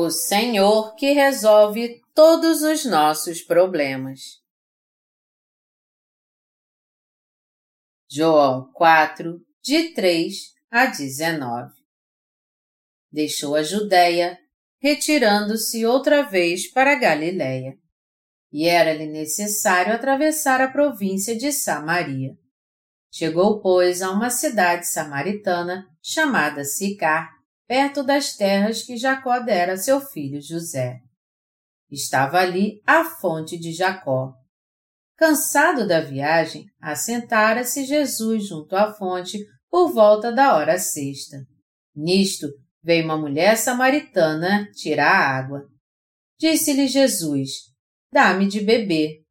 O Senhor que resolve todos os nossos problemas. João 4, de 3 a 19 Deixou a Judéia, retirando-se outra vez para Galiléia. E era-lhe necessário atravessar a província de Samaria. Chegou, pois, a uma cidade samaritana chamada Sicar, perto das terras que Jacó dera a seu filho José. Estava ali a fonte de Jacó. Cansado da viagem, assentara-se Jesus junto à fonte por volta da hora sexta. Nisto, veio uma mulher samaritana tirar água. Disse-lhe Jesus, dá-me de beber.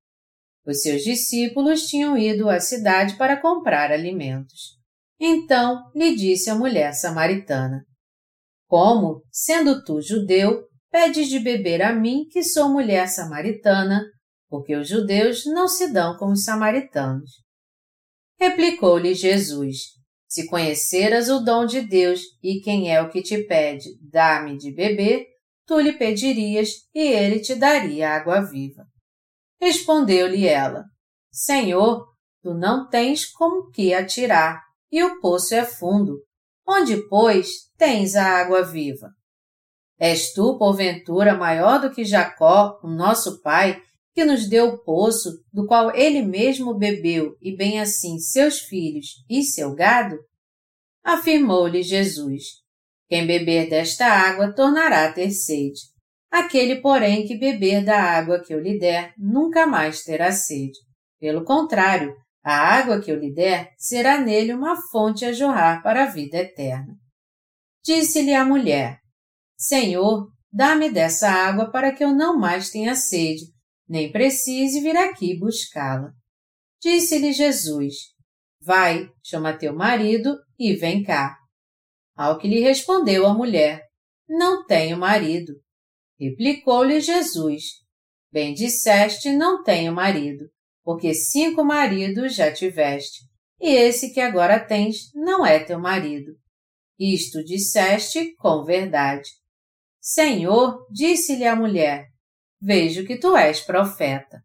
Os seus discípulos tinham ido à cidade para comprar alimentos. Então lhe disse a mulher samaritana, como, sendo tu judeu, pedes de beber a mim, que sou mulher samaritana, porque os judeus não se dão com os samaritanos. Replicou-lhe Jesus: Se conheceras o dom de Deus e quem é o que te pede, dá-me de beber, tu lhe pedirias e ele te daria água viva. Respondeu-lhe ela: Senhor, tu não tens com que atirar, e o poço é fundo. Onde, pois, tens a água viva? És tu, porventura, maior do que Jacó, o nosso pai, que nos deu o poço, do qual ele mesmo bebeu, e bem assim seus filhos e seu gado? Afirmou-lhe Jesus: Quem beber desta água tornará a ter sede. Aquele, porém, que beber da água que eu lhe der, nunca mais terá sede. Pelo contrário, a água que eu lhe der será nele uma fonte a jorrar para a vida eterna. Disse-lhe a mulher: Senhor, dá-me dessa água para que eu não mais tenha sede, nem precise vir aqui buscá-la. Disse-lhe Jesus: Vai, chama teu marido e vem cá. Ao que lhe respondeu a mulher: Não tenho marido. Replicou-lhe Jesus: Bem disseste, não tenho marido, porque cinco maridos já tiveste, e esse que agora tens não é teu marido. Isto disseste com verdade. Senhor, disse-lhe a mulher, vejo que tu és profeta.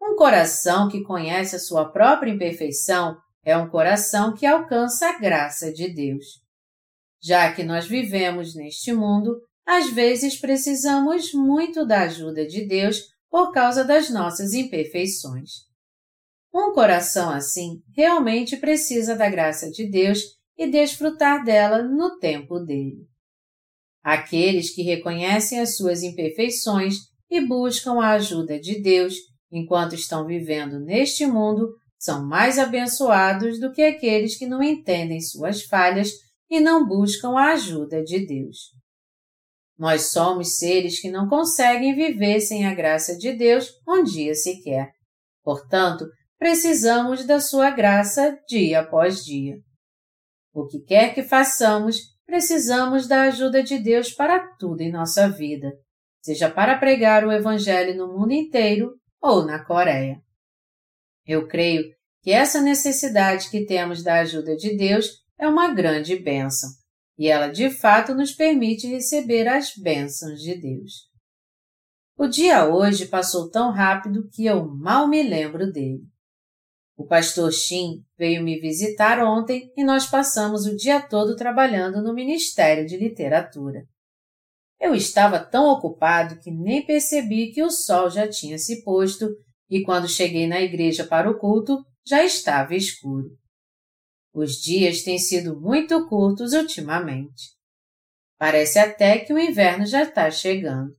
Um coração que conhece a sua própria imperfeição é um coração que alcança a graça de Deus. Já que nós vivemos neste mundo, às vezes precisamos muito da ajuda de Deus por causa das nossas imperfeições. Um coração assim realmente precisa da graça de Deus e desfrutar dela no tempo dele. Aqueles que reconhecem as suas imperfeições e buscam a ajuda de Deus enquanto estão vivendo neste mundo são mais abençoados do que aqueles que não entendem suas falhas e não buscam a ajuda de Deus. Nós somos seres que não conseguem viver sem a graça de Deus um dia sequer. Portanto, precisamos da sua graça dia após dia. O que quer que façamos, precisamos da ajuda de Deus para tudo em nossa vida, seja para pregar o Evangelho no mundo inteiro ou na Coreia. Eu creio que essa necessidade que temos da ajuda de Deus é uma grande bênção, e ela de fato nos permite receber as bênçãos de Deus. O dia hoje passou tão rápido que eu mal me lembro dele. O pastor Shin veio me visitar ontem e nós passamos o dia todo trabalhando no Ministério de Literatura. Eu estava tão ocupado que nem percebi que o sol já tinha se posto e quando cheguei na igreja para o culto já estava escuro. Os dias têm sido muito curtos ultimamente. Parece até que o inverno já está chegando.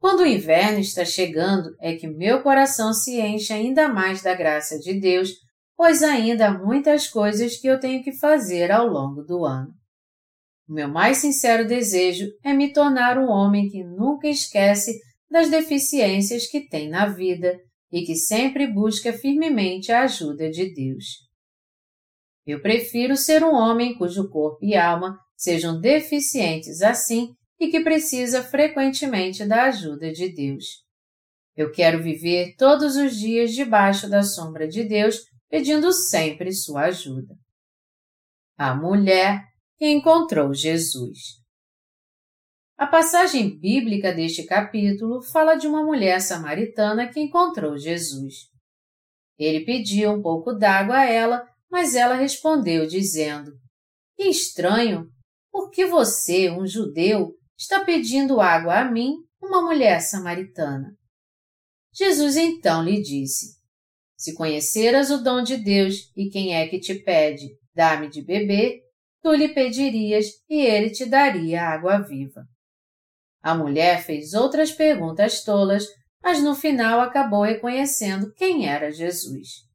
Quando o inverno está chegando, é que meu coração se enche ainda mais da graça de Deus, pois ainda há muitas coisas que eu tenho que fazer ao longo do ano. O meu mais sincero desejo é me tornar um homem que nunca esquece das deficiências que tem na vida e que sempre busca firmemente a ajuda de Deus. Eu prefiro ser um homem cujo corpo e alma sejam deficientes assim e que precisa frequentemente da ajuda de Deus. Eu quero viver todos os dias debaixo da sombra de Deus, pedindo sempre sua ajuda. A mulher que encontrou Jesus. A passagem bíblica deste capítulo fala de uma mulher samaritana que encontrou Jesus. Ele pediu um pouco d'água a ela, mas ela respondeu dizendo: Que estranho! Por que você, um judeu, está pedindo água a mim, uma mulher samaritana? Jesus então lhe disse: Se conheceras o dom de Deus e quem é que te pede, dá-me de beber, tu lhe pedirias e ele te daria água viva. A mulher fez outras perguntas tolas, mas no final acabou reconhecendo quem era Jesus.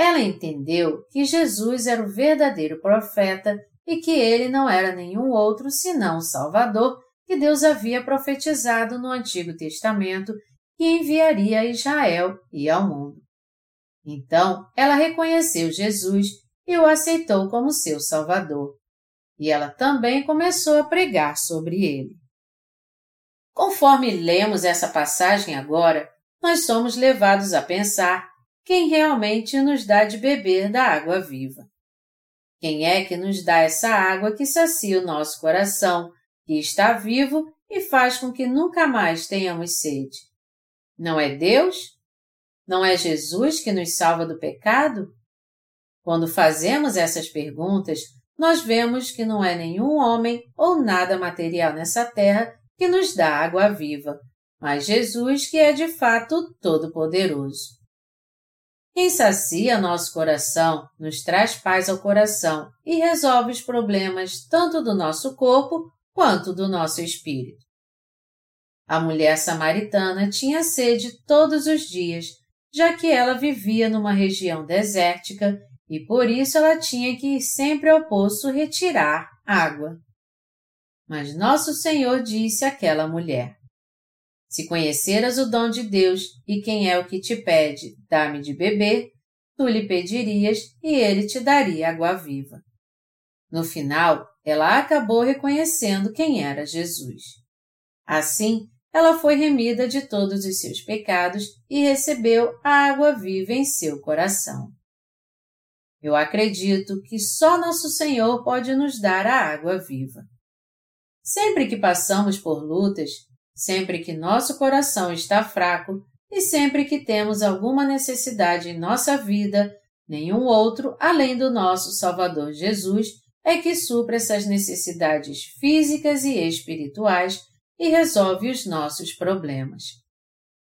Ela entendeu que Jesus era o verdadeiro profeta e que ele não era nenhum outro senão o Salvador que Deus havia profetizado no Antigo Testamento que enviaria a Israel e ao mundo. Então ela reconheceu Jesus e o aceitou como seu Salvador. E ela também começou a pregar sobre ele. Conforme lemos essa passagem agora, nós somos levados a pensar quem realmente nos dá de beber da água viva. Quem é que nos dá essa água que sacia o nosso coração, que está vivo e faz com que nunca mais tenhamos sede? Não é Deus? Não é Jesus que nos salva do pecado? Quando fazemos essas perguntas, nós vemos que não é nenhum homem ou nada material nessa terra que nos dá água viva, mas Jesus que é de fato todo-poderoso. Quem sacia nosso coração, nos traz paz ao coração e resolve os problemas tanto do nosso corpo quanto do nosso espírito. A mulher samaritana tinha sede todos os dias, já que ela vivia numa região desértica e por isso ela tinha que ir sempre ao poço retirar água. Mas nosso Senhor disse àquela mulher: Se conheceras o dom de Deus e quem é o que te pede, dá-me de beber, tu lhe pedirias e ele te daria água viva. No final, ela acabou reconhecendo quem era Jesus. Assim, ela foi remida de todos os seus pecados e recebeu a água viva em seu coração. Eu acredito que só nosso Senhor pode nos dar a água viva. Sempre que passamos por lutas, sempre que nosso coração está fraco e sempre que temos alguma necessidade em nossa vida, nenhum outro além do nosso Salvador Jesus é que supra essas necessidades físicas e espirituais e resolve os nossos problemas.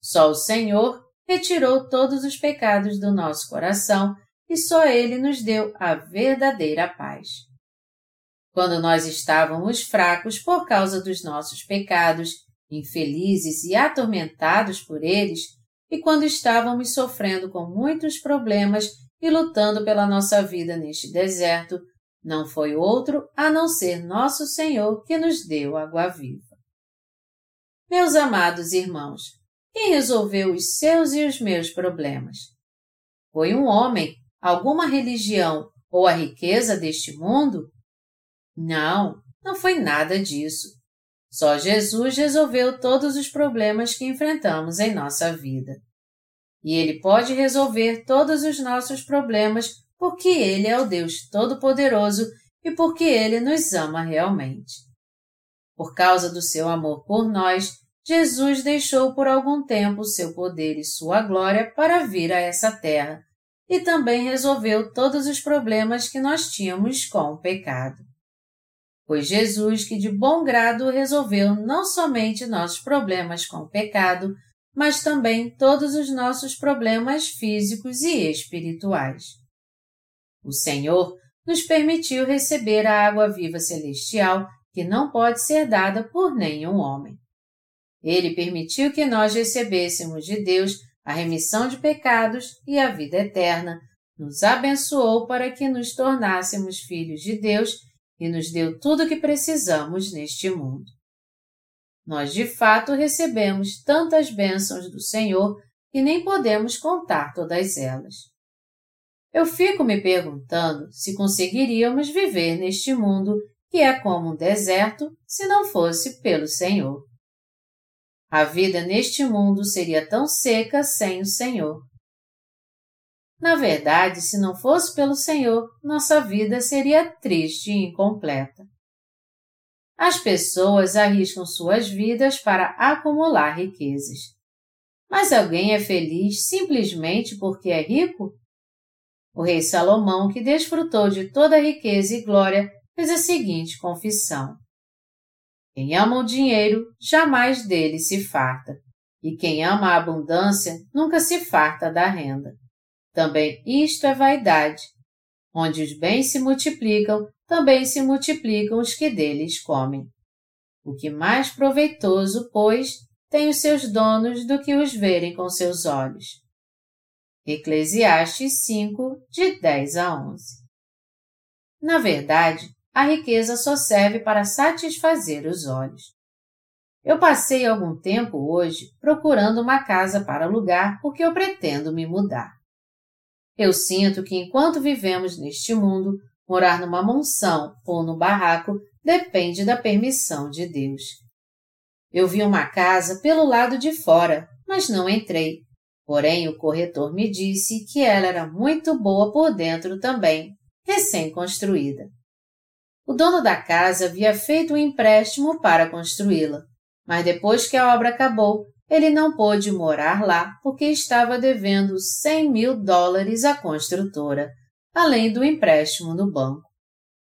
Só o Senhor retirou todos os pecados do nosso coração e só Ele nos deu a verdadeira paz. Quando nós estávamos fracos por causa dos nossos pecados, infelizes e atormentados por eles, e quando estávamos sofrendo com muitos problemas e lutando pela nossa vida neste deserto, não foi outro a não ser nosso Senhor que nos deu água viva. Meus amados irmãos, quem resolveu os seus e os meus problemas? Foi um homem, alguma religião ou a riqueza deste mundo? Não, não foi nada disso. Só Jesus resolveu todos os problemas que enfrentamos em nossa vida. E Ele pode resolver todos os nossos problemas porque Ele é o Deus Todo-Poderoso e porque Ele nos ama realmente. Por causa do seu amor por nós, Jesus deixou por algum tempo seu poder e sua glória para vir a essa terra e também resolveu todos os problemas que nós tínhamos com o pecado. Foi Jesus que de bom grado resolveu não somente nossos problemas com o pecado, mas também todos os nossos problemas físicos e espirituais. O Senhor nos permitiu receber a água viva celestial que não pode ser dada por nenhum homem. Ele permitiu que nós recebêssemos de Deus a remissão de pecados e a vida eterna, nos abençoou para que nos tornássemos filhos de Deus e nos deu tudo o que precisamos neste mundo. Nós de fato recebemos tantas bênçãos do Senhor que nem podemos contar todas elas. Eu fico me perguntando se conseguiríamos viver neste mundo que é como um deserto se não fosse pelo Senhor. A vida neste mundo seria tão seca sem o Senhor. Na verdade, se não fosse pelo Senhor, nossa vida seria triste e incompleta. as pessoas arriscam suas vidas para acumular riquezas. Mas alguém é feliz simplesmente porque é rico? O rei Salomão, que desfrutou de toda a riqueza e glória, fez a seguinte confissão: Quem ama o dinheiro jamais dele se farta, e quem ama a abundância nunca se farta da renda. Também isto é vaidade. Onde os bens se multiplicam, também se multiplicam os que deles comem. O que mais proveitoso, pois, tem os seus donos do que os verem com seus olhos. Eclesiastes 5, de 10 a 11. Na verdade, a riqueza só serve para satisfazer os olhos. Eu passei algum tempo hoje procurando uma casa para alugar porque eu pretendo me mudar. Eu sinto que enquanto vivemos neste mundo, morar numa mansão ou no barraco depende da permissão de Deus. Eu vi uma casa pelo lado de fora, mas não entrei. Porém, o corretor me disse que ela era muito boa por dentro também, recém-construída. O dono da casa havia feito um empréstimo para construí-la, mas depois que a obra acabou, ele não pôde morar lá porque estava devendo 100 mil dólares à construtora, além do empréstimo no banco.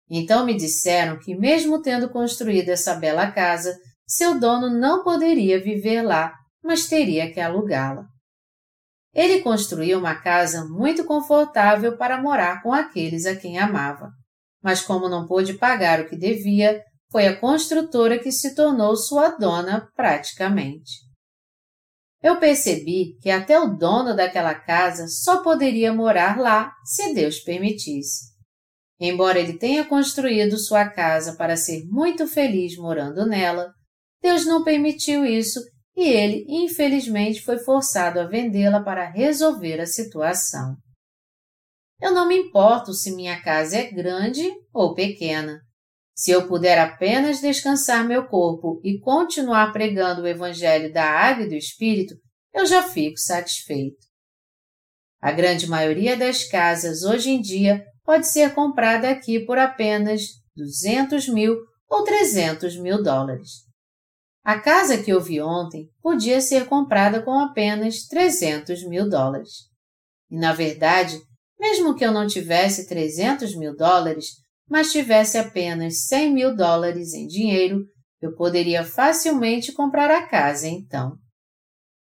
Então me disseram que, mesmo tendo construído essa bela casa, seu dono não poderia viver lá, mas teria que alugá-la. Ele construiu uma casa muito confortável para morar com aqueles a quem amava, mas como não pôde pagar o que devia, foi a construtora que se tornou sua dona praticamente. Eu percebi que até o dono daquela casa só poderia morar lá se Deus permitisse. Embora ele tenha construído sua casa para ser muito feliz morando nela, Deus não permitiu isso e ele, infelizmente, foi forçado a vendê-la para resolver a situação. Eu não me importo se minha casa é grande ou pequena. Se eu puder apenas descansar meu corpo e continuar pregando o Evangelho da Água e do Espírito, eu já fico satisfeito. A grande maioria das casas hoje em dia pode ser comprada aqui por apenas 200 mil ou 300 mil dólares. A casa que eu vi ontem podia ser comprada com apenas 300 mil dólares. E, na verdade, mesmo que eu não tivesse 300 mil dólares, mas tivesse apenas 100 mil dólares em dinheiro, eu poderia facilmente comprar a casa então.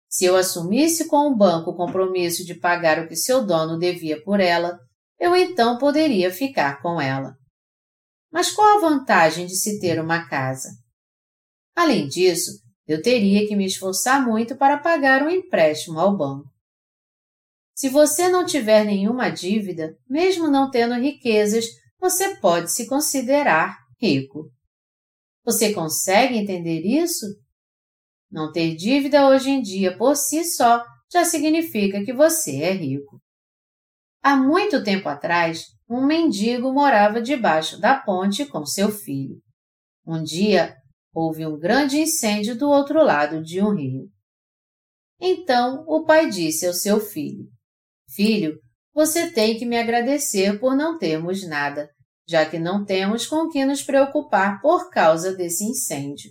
Se eu assumisse com o banco o compromisso de pagar o que seu dono devia por ela, eu então poderia ficar com ela. Mas qual a vantagem de se ter uma casa? Além disso, eu teria que me esforçar muito para pagar um empréstimo ao banco. Se você não tiver nenhuma dívida, mesmo não tendo riquezas, você pode se considerar rico. Você consegue entender isso? Não ter dívida hoje em dia por si só já significa que você é rico. Há muito tempo atrás, um mendigo morava debaixo da ponte com seu filho. Um dia, houve um grande incêndio do outro lado de um rio. Então o pai disse ao seu filho: Filho, você tem que me agradecer por não termos nada, já que não temos com que nos preocupar por causa desse incêndio.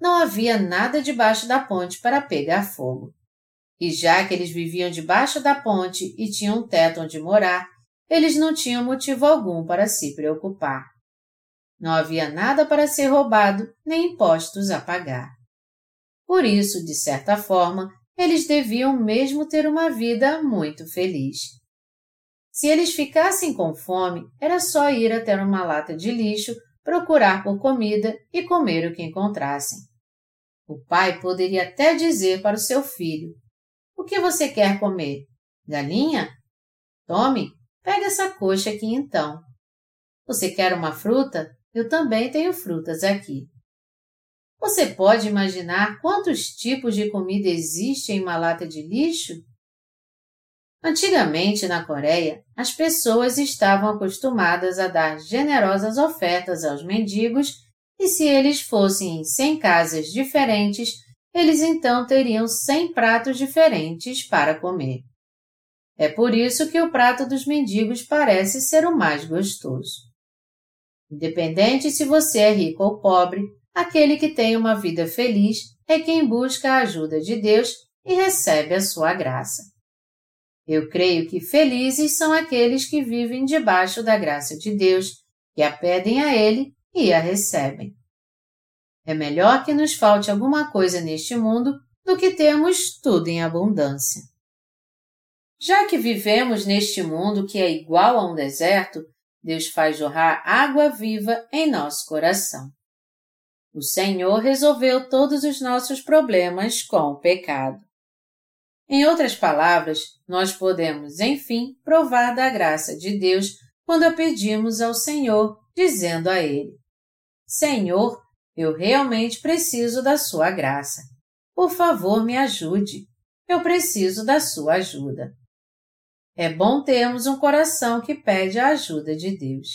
Não havia nada debaixo da ponte para pegar fogo. E já que eles viviam debaixo da ponte e tinham um teto onde morar, eles não tinham motivo algum para se preocupar. Não havia nada para ser roubado, nem impostos a pagar. Por isso, de certa forma, eles deviam mesmo ter uma vida muito feliz. Se eles ficassem com fome, era só ir até uma lata de lixo, procurar por comida e comer o que encontrassem. O pai poderia até dizer para o seu filho: O que você quer comer? Galinha? Tome, pega essa coxa aqui então. Você quer uma fruta? Eu também tenho frutas aqui. Você pode imaginar quantos tipos de comida existem em uma lata de lixo? Antigamente, na Coreia, as pessoas estavam acostumadas a dar generosas ofertas aos mendigos e se eles fossem em 100 casas diferentes, eles então teriam 100 pratos diferentes para comer. É por isso que o prato dos mendigos parece ser o mais gostoso. Independente se você é rico ou pobre, aquele que tem uma vida feliz é quem busca a ajuda de Deus e recebe a sua graça. Eu creio que felizes são aqueles que vivem debaixo da graça de Deus, que a pedem a Ele e a recebem. É melhor que nos falte alguma coisa neste mundo do que termos tudo em abundância. Já que vivemos neste mundo que é igual a um deserto, Deus faz jorrar água viva em nosso coração. O Senhor resolveu todos os nossos problemas com o pecado. Em outras palavras, nós podemos, enfim, provar da graça de Deus quando a pedimos ao Senhor, dizendo a Ele: Senhor, eu realmente preciso da Sua graça. Por favor, me ajude. Eu preciso da Sua ajuda. É bom termos um coração que pede a ajuda de Deus.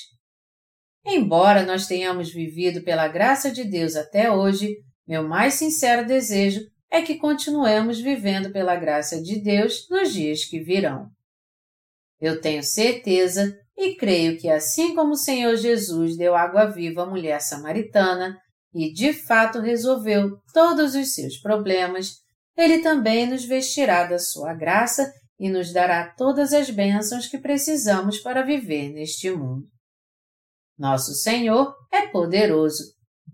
Embora nós tenhamos vivido pela graça de Deus até hoje, meu mais sincero desejo é que continuemos vivendo pela graça de Deus nos dias que virão. Eu tenho certeza e creio que assim como o Senhor Jesus deu água viva à mulher samaritana e de fato resolveu todos os seus problemas, ele também nos vestirá da sua graça e nos dará todas as bênçãos que precisamos para viver neste mundo. Nosso Senhor é poderoso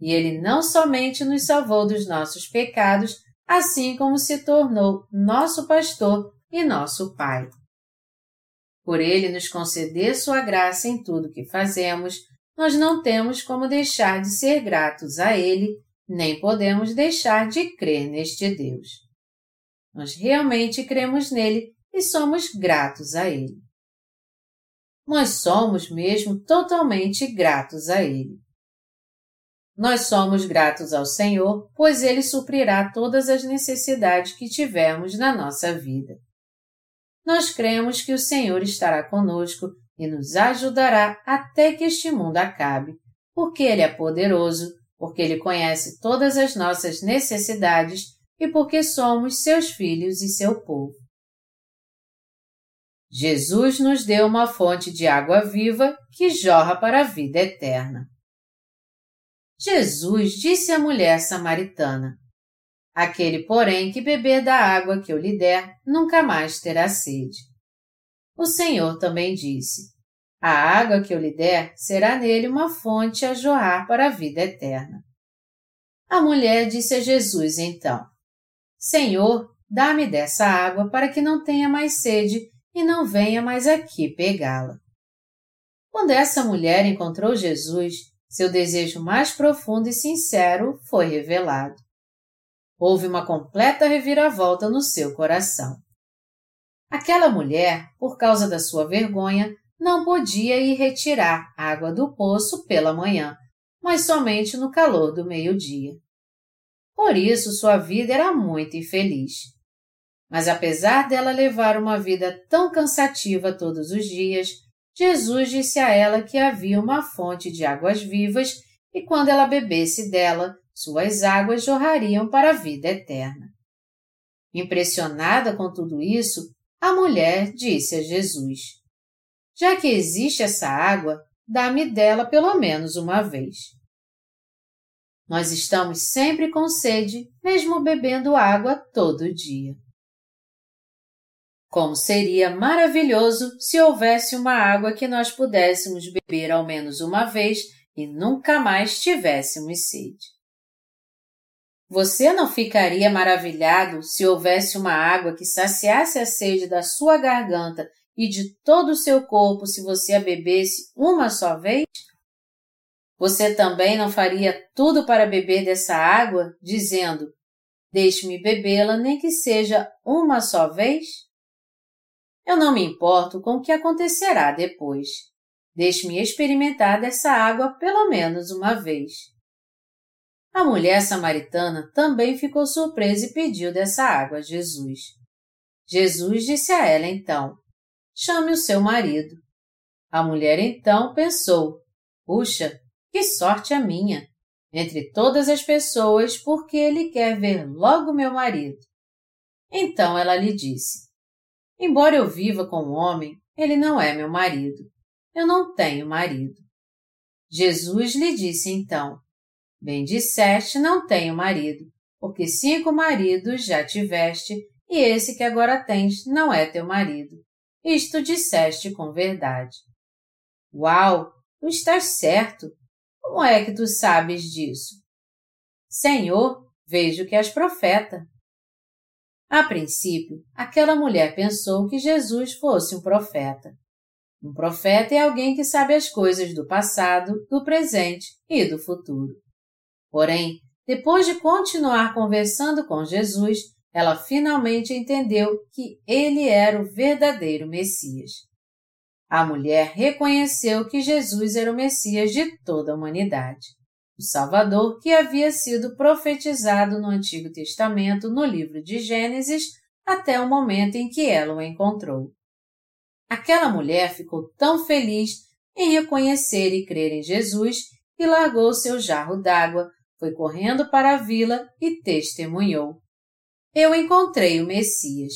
e ele não somente nos salvou dos nossos pecados, assim como se tornou nosso pastor e nosso Pai. Por ele nos conceder sua graça em tudo que fazemos, nós não temos como deixar de ser gratos a ele, nem podemos deixar de crer neste Deus. Nós realmente cremos nele e somos gratos a Ele. Nós somos mesmo totalmente gratos a Ele. Nós somos gratos ao Senhor, pois Ele suprirá todas as necessidades que tivermos na nossa vida. Nós cremos que o Senhor estará conosco e nos ajudará até que este mundo acabe, porque Ele é poderoso, porque Ele conhece todas as nossas necessidades e porque somos seus filhos e seu povo. Jesus nos deu uma fonte de água viva que jorra para a vida eterna. Jesus disse à mulher samaritana: Aquele, porém, que beber da água que eu lhe der, nunca mais terá sede. O Senhor também disse: A água que eu lhe der será nele uma fonte a jorrar para a vida eterna. A mulher disse a Jesus então: Senhor, dá-me dessa água para que não tenha mais sede e não venha mais aqui pegá-la. Quando essa mulher encontrou Jesus, seu desejo mais profundo e sincero foi revelado. Houve uma completa reviravolta no seu coração. Aquela mulher, por causa da sua vergonha, não podia ir retirar água do poço pela manhã, mas somente no calor do meio-dia. Por isso sua vida era muito infeliz. Mas apesar dela levar uma vida tão cansativa todos os dias, Jesus disse a ela que havia uma fonte de águas vivas e quando ela bebesse dela, suas águas jorrariam para a vida eterna. Impressionada com tudo isso, a mulher disse a Jesus: Já que existe essa água, dá-me dela pelo menos uma vez. Nós estamos sempre com sede, mesmo bebendo água todo dia. Como seria maravilhoso se houvesse uma água que nós pudéssemos beber ao menos uma vez e nunca mais tivéssemos sede. Você não ficaria maravilhado se houvesse uma água que saciasse a sede da sua garganta e de todo o seu corpo se você a bebesse uma só vez? Você também não faria tudo para beber dessa água, dizendo: Deixe-me bebê-la, nem que seja uma só vez? Eu não me importo com o que acontecerá depois. Deixe-me experimentar dessa água pelo menos uma vez. A mulher samaritana também ficou surpresa e pediu dessa água a Jesus. Jesus disse a ela então: Chame o seu marido. A mulher então pensou: Puxa, que sorte a minha! Entre todas as pessoas, porque ele quer ver logo meu marido. Então ela lhe disse: Embora eu viva com um homem, ele não é meu marido. Eu não tenho marido. Jesus lhe disse então: Bem disseste, não tenho marido, porque cinco maridos já tiveste, e esse que agora tens não é teu marido. Isto disseste com verdade. Uau! Tu estás certo. Como é que tu sabes disso? Senhor, vejo que és profeta. A princípio, aquela mulher pensou que Jesus fosse um profeta. Um profeta é alguém que sabe as coisas do passado, do presente e do futuro. Porém, depois de continuar conversando com Jesus, ela finalmente entendeu que ele era o verdadeiro Messias. A mulher reconheceu que Jesus era o Messias de toda a humanidade o Salvador que havia sido profetizado no Antigo Testamento no livro de Gênesis até o momento em que ela o encontrou. Aquela mulher ficou tão feliz em reconhecer e crer em Jesus que largou seu jarro d'água, foi correndo para a vila e testemunhou. Eu encontrei o Messias.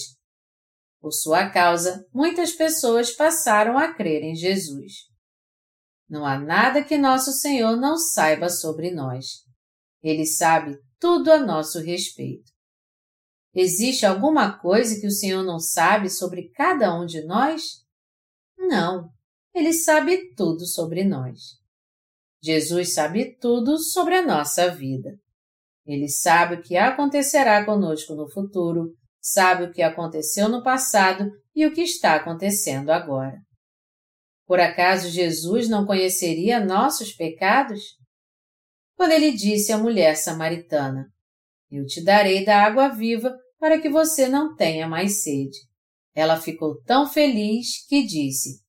Por sua causa, muitas pessoas passaram a crer em Jesus. Não há nada que nosso Senhor não saiba sobre nós. Ele sabe tudo a nosso respeito. Existe alguma coisa que o Senhor não sabe sobre cada um de nós? Não, ele sabe tudo sobre nós. Jesus sabe tudo sobre a nossa vida. Ele sabe o que acontecerá conosco no futuro, sabe o que aconteceu no passado e o que está acontecendo agora. Por acaso Jesus não conheceria nossos pecados? Quando ele disse à mulher samaritana: Eu te darei da água viva para que você não tenha mais sede. Ela ficou tão feliz que disse: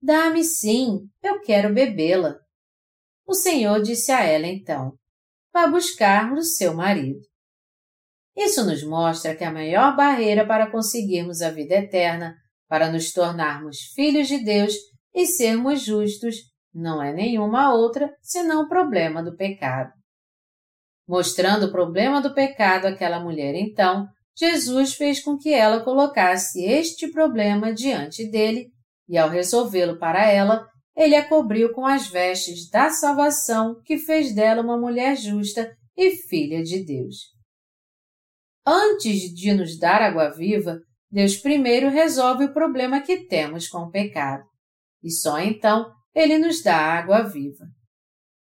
Dá-me sim, eu quero bebê-la. O Senhor disse a ela então: Vá buscar o seu marido. Isso nos mostra que a maior barreira para conseguirmos a vida eterna, para nos tornarmos filhos de Deus, e sermos justos não é nenhuma outra senão o problema do pecado. Mostrando o problema do pecado àquela mulher, então, Jesus fez com que ela colocasse este problema diante dele e, ao resolvê-lo para ela, ele a cobriu com as vestes da salvação que fez dela uma mulher justa e filha de Deus. Antes de nos dar água viva, Deus primeiro resolve o problema que temos com o pecado e só então ele nos dá água viva.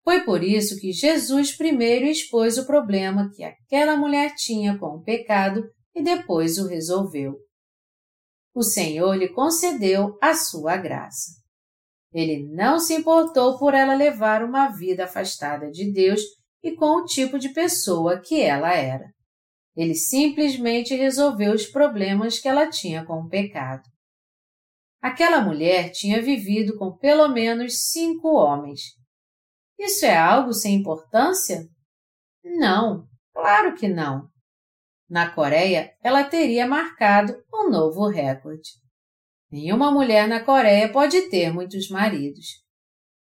Foi por isso que Jesus primeiro expôs o problema que aquela mulher tinha com o pecado e depois o resolveu. O Senhor lhe concedeu a sua graça. Ele não se importou por ela levar uma vida afastada de Deus e com o tipo de pessoa que ela era. Ele simplesmente resolveu os problemas que ela tinha com o pecado. Aquela mulher tinha vivido com pelo menos cinco homens. Isso é algo sem importância? Não, claro que não. Na Coreia, ela teria marcado um novo recorde. Nenhuma mulher na Coreia pode ter muitos maridos.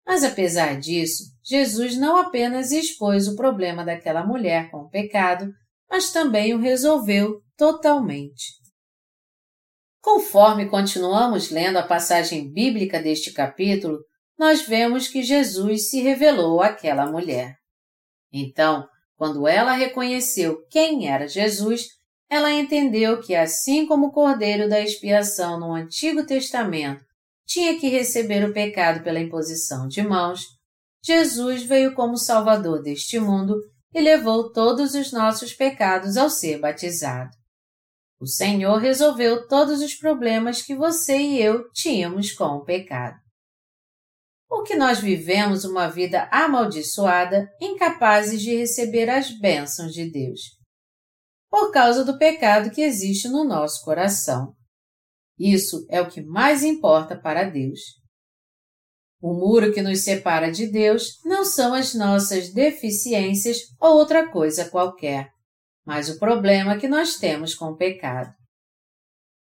Mas apesar disso, Jesus não apenas expôs o problema daquela mulher com o pecado, mas também o resolveu totalmente. Conforme continuamos lendo a passagem bíblica deste capítulo, nós vemos que Jesus se revelou àquela mulher. Então, quando ela reconheceu quem era Jesus, ela entendeu que, assim como o Cordeiro da expiação no Antigo Testamento tinha que receber o pecado pela imposição de mãos, Jesus veio como Salvador deste mundo e levou todos os nossos pecados ao ser batizado. O Senhor resolveu todos os problemas que você e eu tínhamos com o pecado. Por que nós vivemos uma vida amaldiçoada, incapazes de receber as bênçãos de Deus? Por causa do pecado que existe no nosso coração. Isso é o que mais importa para Deus. O muro que nos separa de Deus não são as nossas deficiências ou outra coisa qualquer mas o problema que nós temos com o pecado.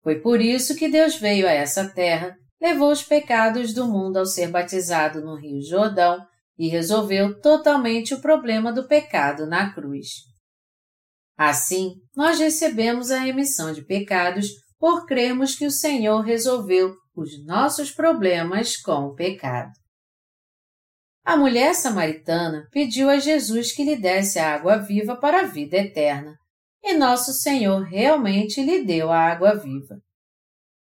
Foi por isso que Deus veio a essa terra, levou os pecados do mundo ao ser batizado no Rio Jordão e resolveu totalmente o problema do pecado na cruz. Assim, nós recebemos a remissão de pecados por crermos que o Senhor resolveu os nossos problemas com o pecado. A mulher samaritana pediu a Jesus que lhe desse a água viva para a vida eterna, e nosso Senhor realmente lhe deu a água viva.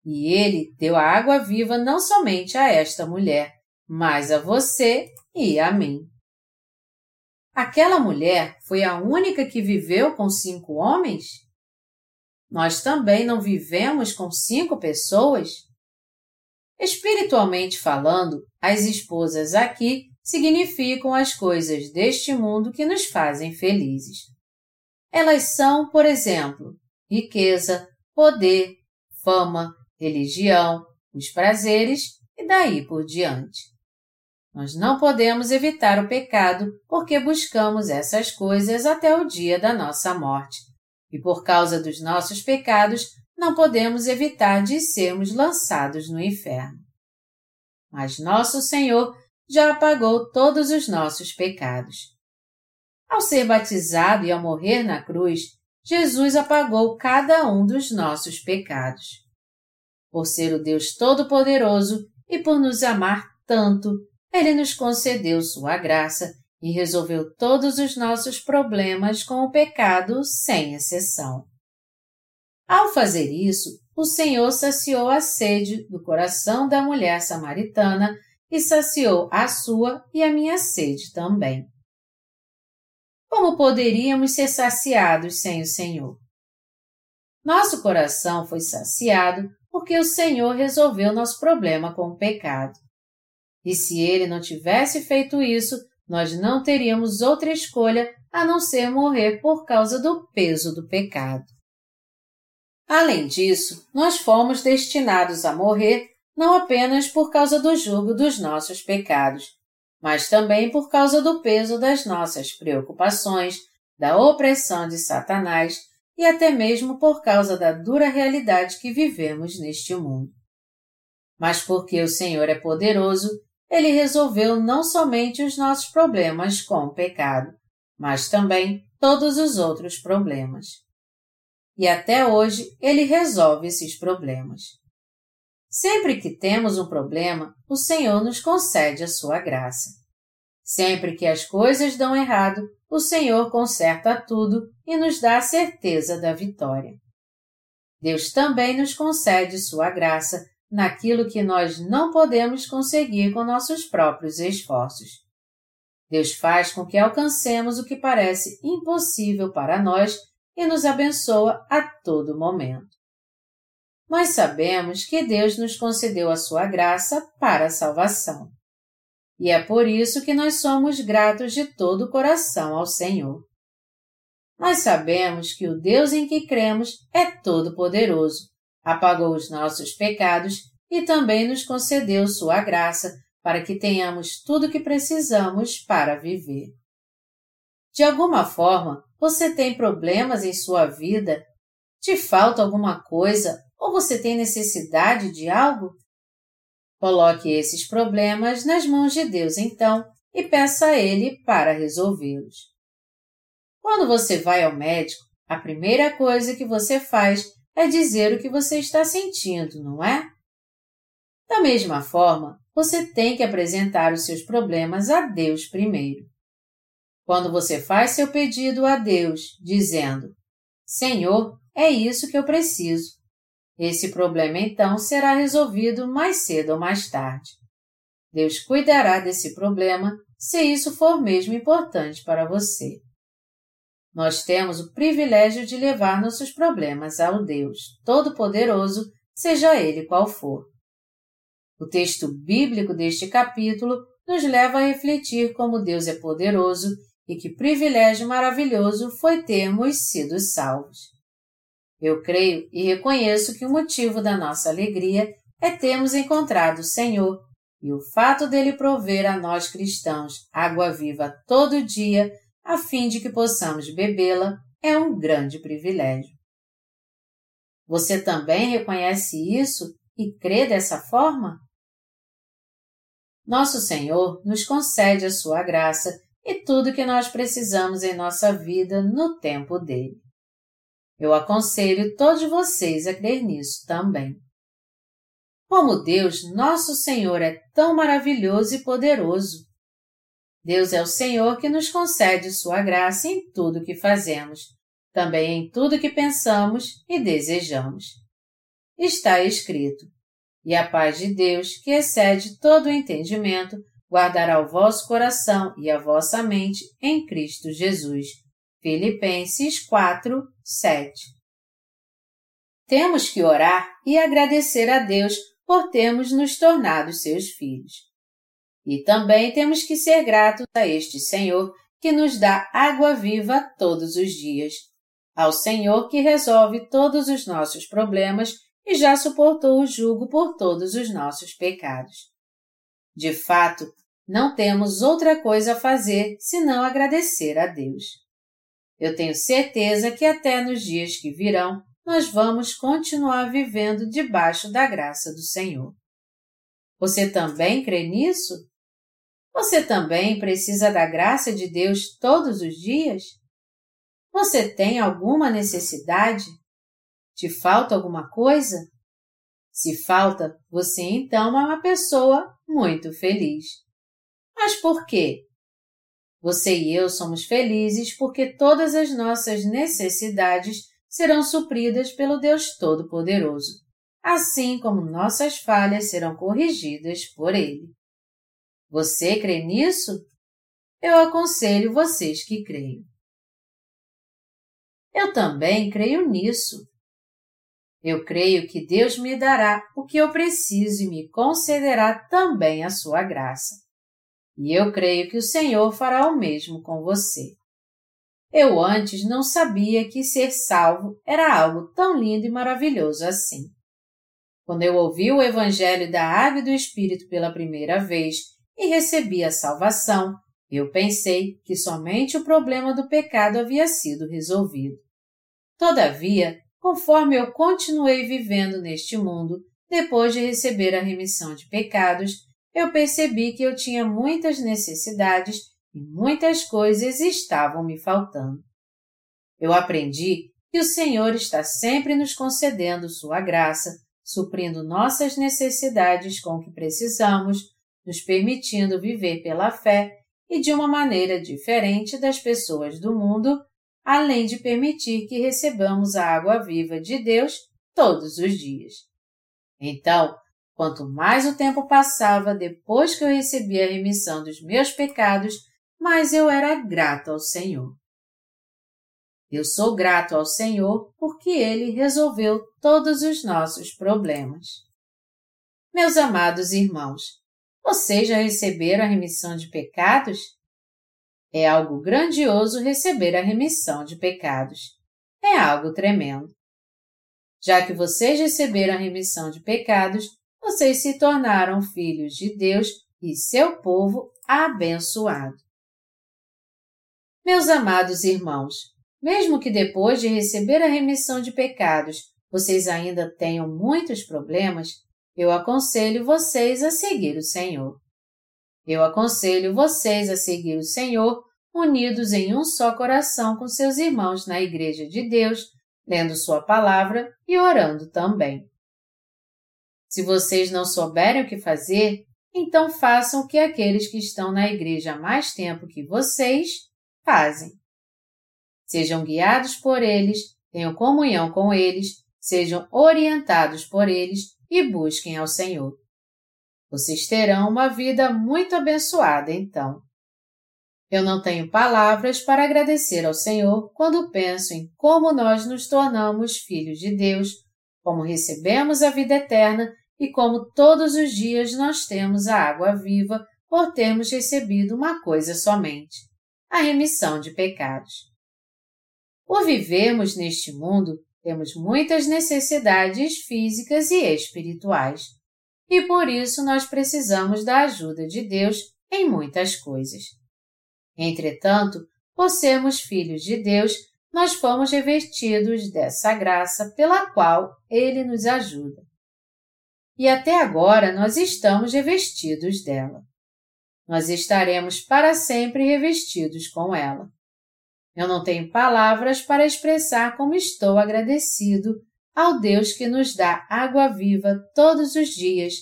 E ele deu a água viva não somente a esta mulher, mas a você e a mim. Aquela mulher foi a única que viveu com cinco homens? Nós também não vivemos com cinco pessoas? Espiritualmente falando, as esposas aqui significam as coisas deste mundo que nos fazem felizes. Elas são, por exemplo, riqueza, poder, fama, religião, os prazeres e daí por diante. Nós não podemos evitar o pecado porque buscamos essas coisas até o dia da nossa morte. E por causa dos nossos pecados, não podemos evitar de sermos lançados no inferno. Mas nosso Senhor já apagou todos os nossos pecados. Ao ser batizado e ao morrer na cruz, Jesus apagou cada um dos nossos pecados. Por ser o Deus Todo-Poderoso e por nos amar tanto, Ele nos concedeu Sua graça e resolveu todos os nossos problemas com o pecado sem exceção. Ao fazer isso, o Senhor saciou a sede do coração da mulher samaritana e saciou a sua e a minha sede também. Como poderíamos ser saciados sem o Senhor? Nosso coração foi saciado porque o Senhor resolveu nosso problema com o pecado. E se ele não tivesse feito isso, nós não teríamos outra escolha a não ser morrer por causa do peso do pecado. Além disso, nós fomos destinados a morrer não apenas por causa do jugo dos nossos pecados, mas também por causa do peso das nossas preocupações, da opressão de Satanás e até mesmo por causa da dura realidade que vivemos neste mundo. Mas porque o Senhor é poderoso, ele resolveu não somente os nossos problemas com o pecado, mas também todos os outros problemas. E até hoje ele resolve esses problemas. Sempre que temos um problema, o Senhor nos concede a sua graça. Sempre que as coisas dão errado, o Senhor conserta tudo e nos dá a certeza da vitória. Deus também nos concede sua graça naquilo que nós não podemos conseguir com nossos próprios esforços. Deus faz com que alcancemos o que parece impossível para nós e nos abençoa a todo momento. Nós sabemos que Deus nos concedeu a sua graça para a salvação. E é por isso que nós somos gratos de todo o coração ao Senhor. Nós sabemos que o Deus em que cremos é todo-poderoso, apagou os nossos pecados e também nos concedeu sua graça para que tenhamos tudo o que precisamos para viver. De alguma forma, você tem problemas em sua vida? Te falta alguma coisa ou você tem necessidade de algo? Coloque esses problemas nas mãos de Deus então e peça a Ele para resolvê-los. Quando você vai ao médico, a primeira coisa que você faz é dizer o que você está sentindo, não é? Da mesma forma, você tem que apresentar os seus problemas a Deus primeiro. Quando você faz seu pedido a Deus, dizendo: Senhor, é isso que eu preciso, esse problema então será resolvido mais cedo ou mais tarde. Deus cuidará desse problema se isso for mesmo importante para você. Nós temos o privilégio de levar nossos problemas ao Deus Todo-Poderoso, seja ele qual for. O texto bíblico deste capítulo nos leva a refletir como Deus é poderoso e que privilégio maravilhoso foi termos sido salvos. Eu creio e reconheço que o motivo da nossa alegria é termos encontrado o Senhor e o fato dele prover a nós cristãos água viva todo dia, a fim de que possamos bebê-la, é um grande privilégio. Você também reconhece isso e crê dessa forma? Nosso Senhor nos concede a sua graça e tudo que nós precisamos em nossa vida no tempo dele. Eu aconselho todos vocês a crer nisso também. Como Deus, nosso Senhor, é tão maravilhoso e poderoso. Deus é o Senhor que nos concede sua graça em tudo que fazemos, também em tudo que pensamos e desejamos. Está escrito: E a paz de Deus, que excede todo o entendimento, guardará o vosso coração e a vossa mente em Cristo Jesus. Filipenses 4, 7. Temos que orar e agradecer a Deus por termos nos tornado seus filhos. E também temos que ser gratos a este Senhor que nos dá água viva todos os dias, ao Senhor que resolve todos os nossos problemas e já suportou o jugo por todos os nossos pecados. De fato, não temos outra coisa a fazer senão agradecer a Deus. Eu tenho certeza que até nos dias que virão nós vamos continuar vivendo debaixo da graça do Senhor. Você também crê nisso? Você também precisa da graça de Deus todos os dias? Você tem alguma necessidade? Te falta alguma coisa? Se falta, você então é uma pessoa muito feliz. Mas por quê? Você e eu somos felizes porque todas as nossas necessidades serão supridas pelo Deus Todo-Poderoso, assim como nossas falhas serão corrigidas por Ele. Você crê nisso? Eu aconselho vocês que creiam. Eu também creio nisso. Eu creio que Deus me dará o que eu preciso e me concederá também a sua graça. E eu creio que o Senhor fará o mesmo com você. Eu antes não sabia que ser salvo era algo tão lindo e maravilhoso assim. Quando eu ouvi o Evangelho da Água e do Espírito pela primeira vez e recebi a salvação, eu pensei que somente o problema do pecado havia sido resolvido. Todavia, conforme eu continuei vivendo neste mundo, depois de receber a remissão de pecados, eu percebi que eu tinha muitas necessidades e muitas coisas estavam me faltando. Eu aprendi que o Senhor está sempre nos concedendo Sua graça, suprindo nossas necessidades com o que precisamos, nos permitindo viver pela fé e de uma maneira diferente das pessoas do mundo, além de permitir que recebamos a água viva de Deus todos os dias. Então, quanto mais o tempo passava depois que eu recebi a remissão dos meus pecados, mais eu era grato ao Senhor. Eu sou grato ao Senhor porque Ele resolveu todos os nossos problemas. Meus amados irmãos, vocês já receberam a remissão de pecados? É algo grandioso receber a remissão de pecados. É algo tremendo. Já que vocês receberam a remissão de pecados, vocês se tornaram filhos de Deus e seu povo abençoado. Meus amados irmãos, mesmo que depois de receber a remissão de pecados vocês ainda tenham muitos problemas, eu aconselho vocês a seguir o Senhor. Eu aconselho vocês a seguir o Senhor unidos em um só coração com seus irmãos na Igreja de Deus, lendo Sua palavra e orando também. Se vocês não souberem o que fazer, então façam o que aqueles que estão na igreja há mais tempo que vocês fazem. Sejam guiados por eles, tenham comunhão com eles, sejam orientados por eles e busquem ao Senhor. Vocês terão uma vida muito abençoada então. Eu não tenho palavras para agradecer ao Senhor quando penso em como nós nos tornamos filhos de Deus, como recebemos a vida eterna e como todos os dias nós temos a água viva por termos recebido uma coisa somente: a remissão de pecados. Por vivermos neste mundo, temos muitas necessidades físicas e espirituais, e por isso nós precisamos da ajuda de Deus em muitas coisas. Entretanto, por sermos filhos de Deus, nós fomos revestidos dessa graça pela qual Ele nos ajuda. E até agora nós estamos revestidos dela. Nós estaremos para sempre revestidos com ela. Eu não tenho palavras para expressar como estou agradecido ao Deus que nos dá água viva todos os dias,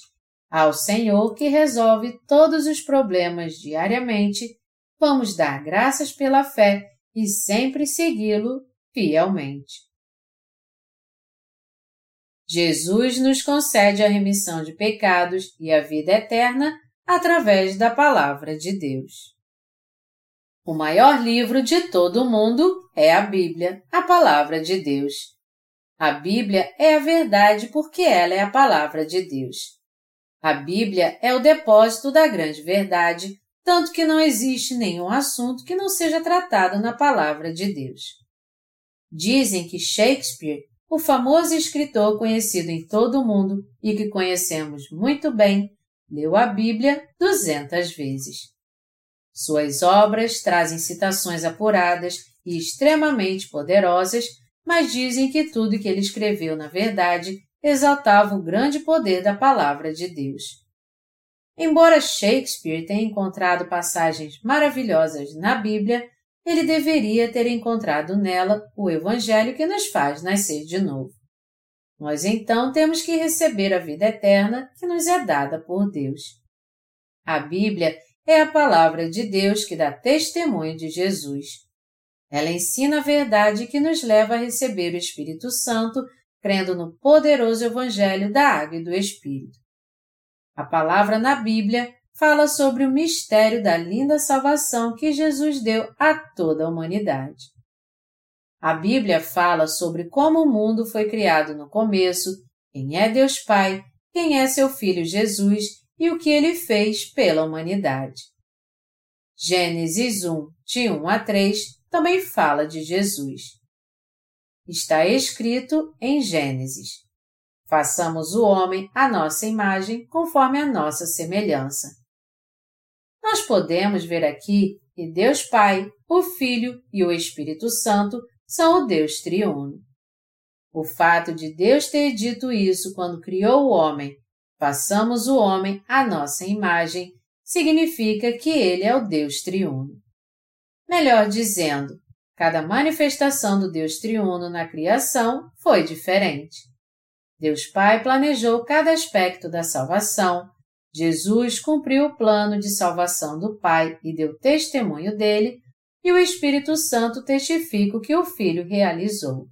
ao Senhor que resolve todos os problemas diariamente vamos dar graças pela fé e sempre segui-lo fielmente. Jesus nos concede a remissão de pecados e a vida eterna através da Palavra de Deus. O maior livro de todo o mundo é a Bíblia, a Palavra de Deus. A Bíblia é a verdade porque ela é a Palavra de Deus. A Bíblia é o depósito da grande verdade, tanto que não existe nenhum assunto que não seja tratado na Palavra de Deus. Dizem que Shakespeare o famoso escritor conhecido em todo o mundo e que conhecemos muito bem, leu a Bíblia duzentas vezes. Suas obras trazem citações apuradas e extremamente poderosas, mas dizem que tudo que ele escreveu, na verdade, exaltava o grande poder da palavra de Deus. Embora Shakespeare tenha encontrado passagens maravilhosas na Bíblia, ele deveria ter encontrado nela o Evangelho que nos faz nascer de novo. Nós então temos que receber a vida eterna que nos é dada por Deus. A Bíblia é a palavra de Deus que dá testemunho de Jesus. Ela ensina a verdade que nos leva a receber o Espírito Santo, crendo no poderoso Evangelho da Água e do Espírito. A palavra na Bíblia fala sobre o mistério da linda salvação que Jesus deu a toda a humanidade. A Bíblia fala sobre como o mundo foi criado no começo, quem é Deus Pai, quem é seu Filho Jesus e o que ele fez pela humanidade. Gênesis 1, de 1 a 3, também fala de Jesus. Está escrito em Gênesis: Façamos o homem à nossa imagem, conforme a nossa semelhança. Nós podemos ver aqui que Deus Pai, o Filho e o Espírito Santo são o Deus triuno. O fato de Deus ter dito isso quando criou o homem, façamos o homem à nossa imagem, significa que ele é o Deus triuno. Melhor dizendo, cada manifestação do Deus triuno na criação foi diferente. Deus Pai planejou cada aspecto da salvação, Jesus cumpriu o plano de salvação do Pai e deu testemunho dele, e o Espírito Santo testifica o que o Filho realizou.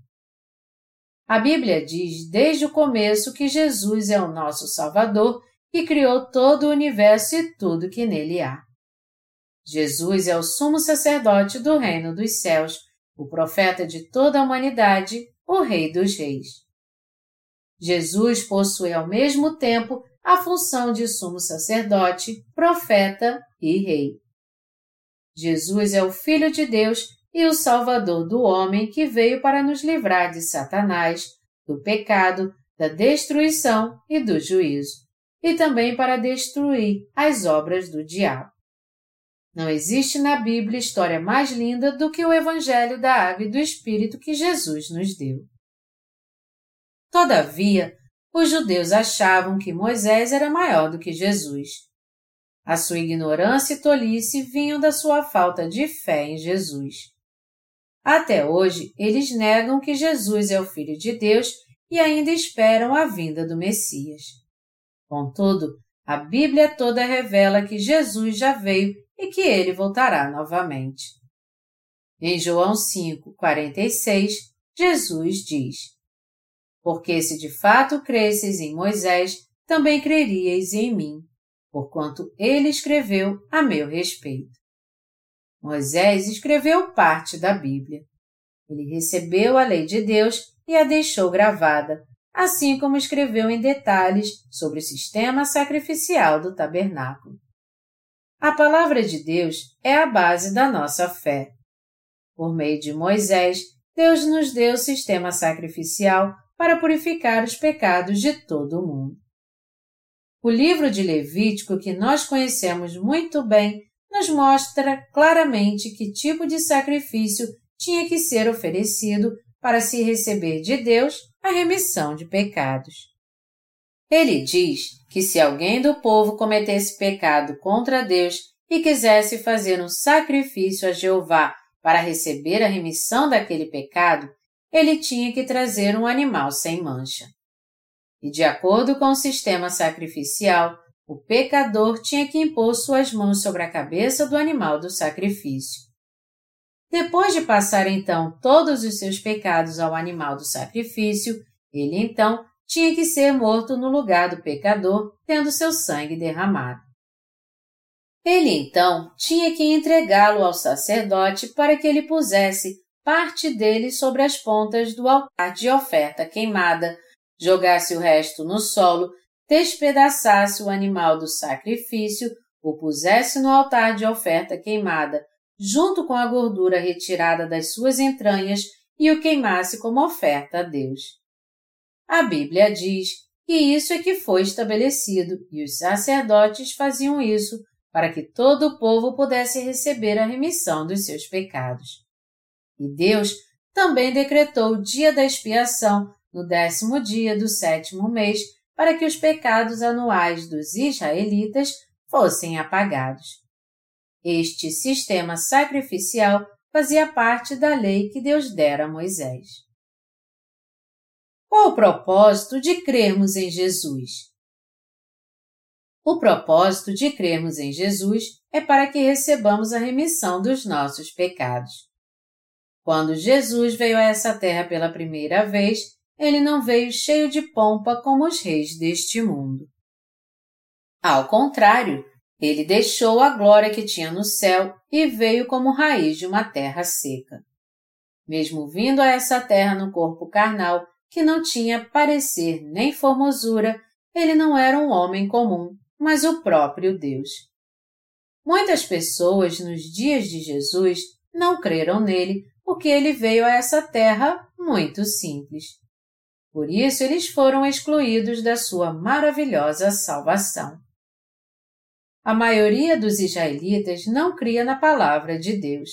A Bíblia diz desde o começo que Jesus é o nosso Salvador e criou todo o universo e tudo que nele há. Jesus é o sumo sacerdote do reino dos céus, o profeta de toda a humanidade, o Rei dos Reis. Jesus possui ao mesmo tempo a função de sumo sacerdote, profeta e rei. Jesus é o Filho de Deus e o Salvador do homem que veio para nos livrar de Satanás, do pecado, da destruição e do juízo, e também para destruir as obras do diabo. Não existe na Bíblia história mais linda do que o Evangelho da Água e do Espírito que Jesus nos deu. Todavia, os judeus achavam que Moisés era maior do que Jesus. A sua ignorância e tolice vinham da sua falta de fé em Jesus. Até hoje, eles negam que Jesus é o Filho de Deus e ainda esperam a vinda do Messias. Contudo, a Bíblia toda revela que Jesus já veio e que ele voltará novamente. Em João 5, 46, Jesus diz: porque se de fato cresceis em Moisés, também creríeis em mim, porquanto ele escreveu a meu respeito. Moisés escreveu parte da Bíblia. Ele recebeu a lei de Deus e a deixou gravada, assim como escreveu em detalhes sobre o sistema sacrificial do tabernáculo. A palavra de Deus é a base da nossa fé. Por meio de Moisés, Deus nos deu o sistema sacrificial para purificar os pecados de todo o mundo. O livro de Levítico, que nós conhecemos muito bem, nos mostra claramente que tipo de sacrifício tinha que ser oferecido para se receber de Deus a remissão de pecados. Ele diz que se alguém do povo cometesse pecado contra Deus e quisesse fazer um sacrifício a Jeová para receber a remissão daquele pecado, ele tinha que trazer um animal sem mancha. E de acordo com o sistema sacrificial, o pecador tinha que impor suas mãos sobre a cabeça do animal do sacrifício. Depois de passar então todos os seus pecados ao animal do sacrifício, ele então tinha que ser morto no lugar do pecador, tendo seu sangue derramado. Ele então tinha que entregá-lo ao sacerdote para que ele pusesse parte dele sobre as pontas do altar de oferta queimada, jogasse o resto no solo, despedaçasse o animal do sacrifício, o pusesse no altar de oferta queimada, junto com a gordura retirada das suas entranhas, e o queimasse como oferta a Deus. A Bíblia diz que isso é que foi estabelecido e os sacerdotes faziam isso para que todo o povo pudesse receber a remissão dos seus pecados. E Deus também decretou o dia da expiação no décimo dia do sétimo mês para que os pecados anuais dos israelitas fossem apagados. Este sistema sacrificial fazia parte da lei que Deus dera a Moisés. Qual o propósito de crermos em Jesus? O propósito de crermos em Jesus é para que recebamos a remissão dos nossos pecados. Quando Jesus veio a essa terra pela primeira vez, ele não veio cheio de pompa como os reis deste mundo. Ao contrário, ele deixou a glória que tinha no céu e veio como raiz de uma terra seca. Mesmo vindo a essa terra no corpo carnal, que não tinha parecer nem formosura, ele não era um homem comum, mas o próprio Deus. Muitas pessoas nos dias de Jesus não creram nele porque ele veio a essa terra muito simples. Por isso eles foram excluídos da sua maravilhosa salvação. A maioria dos israelitas não cria na palavra de Deus.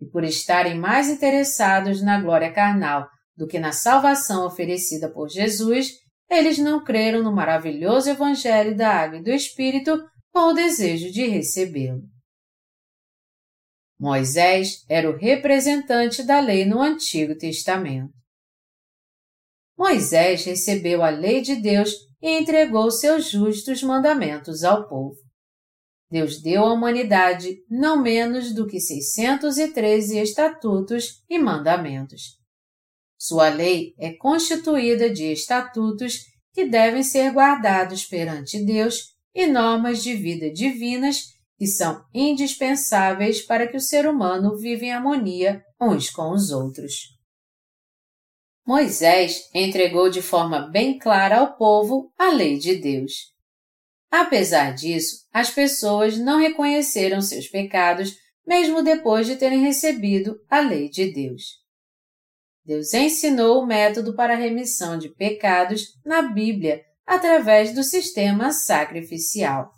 E por estarem mais interessados na glória carnal do que na salvação oferecida por Jesus, eles não creram no maravilhoso Evangelho da Água e do Espírito com o desejo de recebê-lo. Moisés era o representante da lei no Antigo Testamento. Moisés recebeu a lei de Deus e entregou seus justos mandamentos ao povo. Deus deu à humanidade não menos do que 613 estatutos e mandamentos. Sua lei é constituída de estatutos que devem ser guardados perante Deus e normas de vida divinas que são indispensáveis para que o ser humano viva em harmonia uns com os outros. Moisés entregou de forma bem clara ao povo a lei de Deus. Apesar disso, as pessoas não reconheceram seus pecados mesmo depois de terem recebido a lei de Deus. Deus ensinou o método para a remissão de pecados na Bíblia através do sistema sacrificial.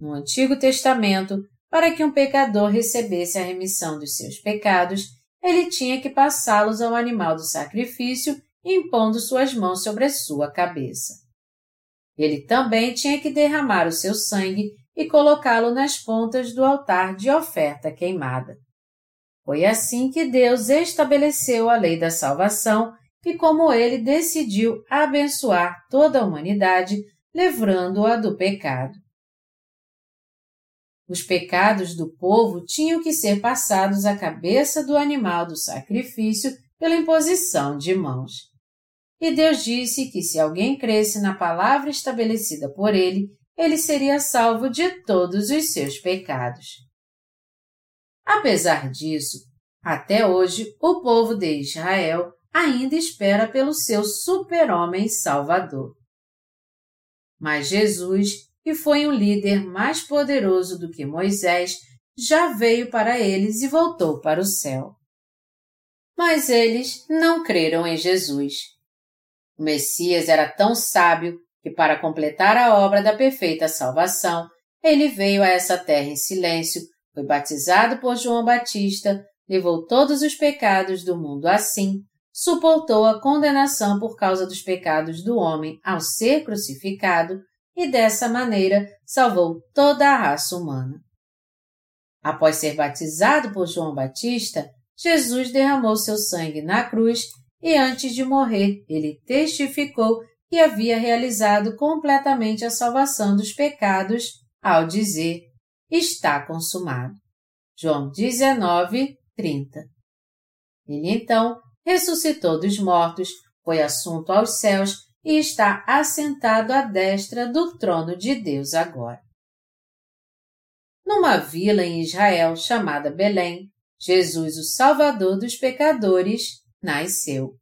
No Antigo Testamento, para que um pecador recebesse a remissão dos seus pecados, ele tinha que passá-los ao animal do sacrifício, impondo suas mãos sobre a sua cabeça. Ele também tinha que derramar o seu sangue e colocá-lo nas pontas do altar de oferta queimada. Foi assim que Deus estabeleceu a lei da salvação e como ele decidiu abençoar toda a humanidade, livrando-a do pecado. Os pecados do povo tinham que ser passados à cabeça do animal do sacrifício pela imposição de mãos. E Deus disse que se alguém cresce na palavra estabelecida por ele, ele seria salvo de todos os seus pecados. Apesar disso, até hoje o povo de Israel ainda espera pelo seu super-homem salvador. Mas Jesus, que foi um líder mais poderoso do que Moisés, já veio para eles e voltou para o céu. Mas eles não creram em Jesus. O Messias era tão sábio que, para completar a obra da perfeita salvação, ele veio a essa terra em silêncio foi batizado por João Batista, levou todos os pecados do mundo assim, suportou a condenação por causa dos pecados do homem ao ser crucificado e dessa maneira salvou toda a raça humana. Após ser batizado por João Batista, Jesus derramou seu sangue na cruz e antes de morrer ele testificou e havia realizado completamente a salvação dos pecados ao dizer: Está consumado. João 19, 30. Ele então ressuscitou dos mortos, foi assunto aos céus e está assentado à destra do trono de Deus agora. Numa vila em Israel chamada Belém, Jesus, o Salvador dos pecadores, nasceu.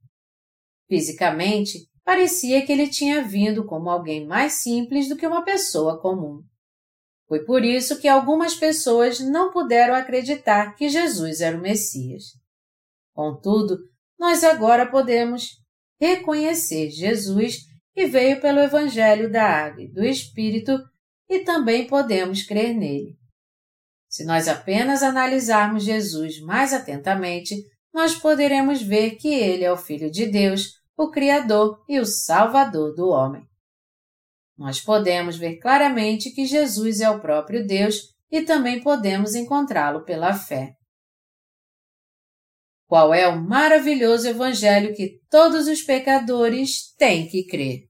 Fisicamente, parecia que ele tinha vindo como alguém mais simples do que uma pessoa comum. Foi por isso que algumas pessoas não puderam acreditar que Jesus era o Messias. Contudo, nós agora podemos reconhecer Jesus que veio pelo Evangelho da Água e do Espírito e também podemos crer nele. Se nós apenas analisarmos Jesus mais atentamente, nós poderemos ver que ele é o Filho de Deus, o Criador e o Salvador do homem. Nós podemos ver claramente que Jesus é o próprio Deus e também podemos encontrá-lo pela fé. Qual é o maravilhoso Evangelho que todos os pecadores têm que crer?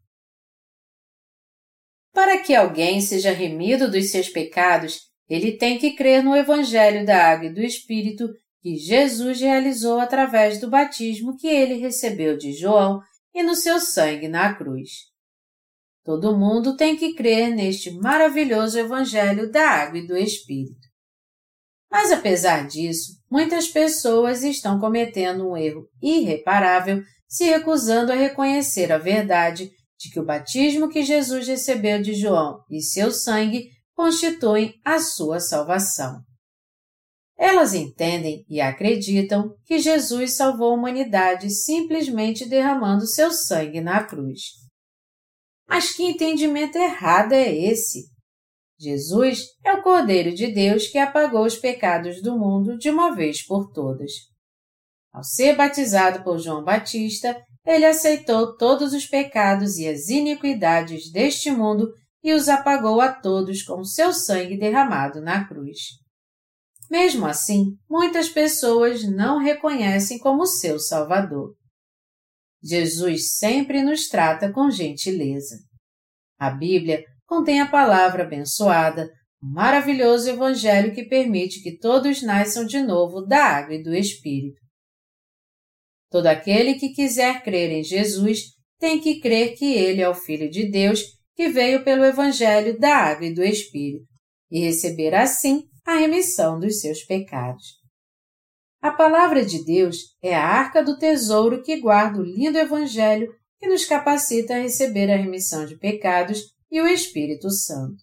Para que alguém seja remido dos seus pecados, ele tem que crer no Evangelho da Água e do Espírito que Jesus realizou através do batismo que ele recebeu de João e no seu sangue na cruz. Todo mundo tem que crer neste maravilhoso Evangelho da Água e do Espírito. Mas apesar disso, muitas pessoas estão cometendo um erro irreparável se recusando a reconhecer a verdade de que o batismo que Jesus recebeu de João e seu sangue constituem a sua salvação. Elas entendem e acreditam que Jesus salvou a humanidade simplesmente derramando seu sangue na cruz. Mas que entendimento errado é esse? Jesus é o Cordeiro de Deus que apagou os pecados do mundo de uma vez por todas. Ao ser batizado por João Batista, ele aceitou todos os pecados e as iniquidades deste mundo e os apagou a todos com seu sangue derramado na cruz. Mesmo assim, muitas pessoas não reconhecem como seu Salvador. Jesus sempre nos trata com gentileza. A Bíblia contém a palavra abençoada, um maravilhoso Evangelho que permite que todos nasçam de novo da água e do Espírito. Todo aquele que quiser crer em Jesus tem que crer que Ele é o Filho de Deus que veio pelo Evangelho da água e do Espírito, e receber assim a remissão dos seus pecados. A palavra de Deus é a arca do tesouro que guarda o lindo Evangelho que nos capacita a receber a remissão de pecados e o Espírito Santo.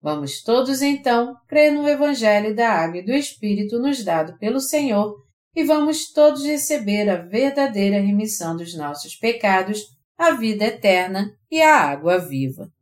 Vamos todos então crer no Evangelho da Água e do Espírito nos dado pelo Senhor e vamos todos receber a verdadeira remissão dos nossos pecados, a vida eterna e a água viva.